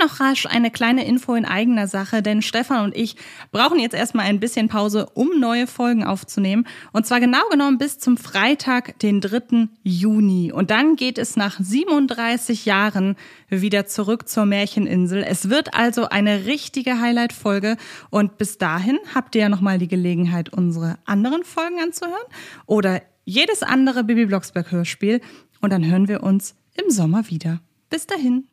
noch rasch eine kleine Info in eigener Sache, denn Stefan und ich brauchen jetzt erstmal ein bisschen Pause, um neue Folgen aufzunehmen. Und zwar genau genommen bis zum Freitag, den 3. Juni. Und dann geht es nach 37 Jahren wieder zurück zur Märcheninsel. Es wird also eine richtige Highlight-Folge. Und bis dahin habt ihr ja nochmal die Gelegenheit, unsere anderen Folgen anzuhören oder jedes andere Bibi Blocksberg Hörspiel. Und dann hören wir uns im Sommer wieder. Bis dahin.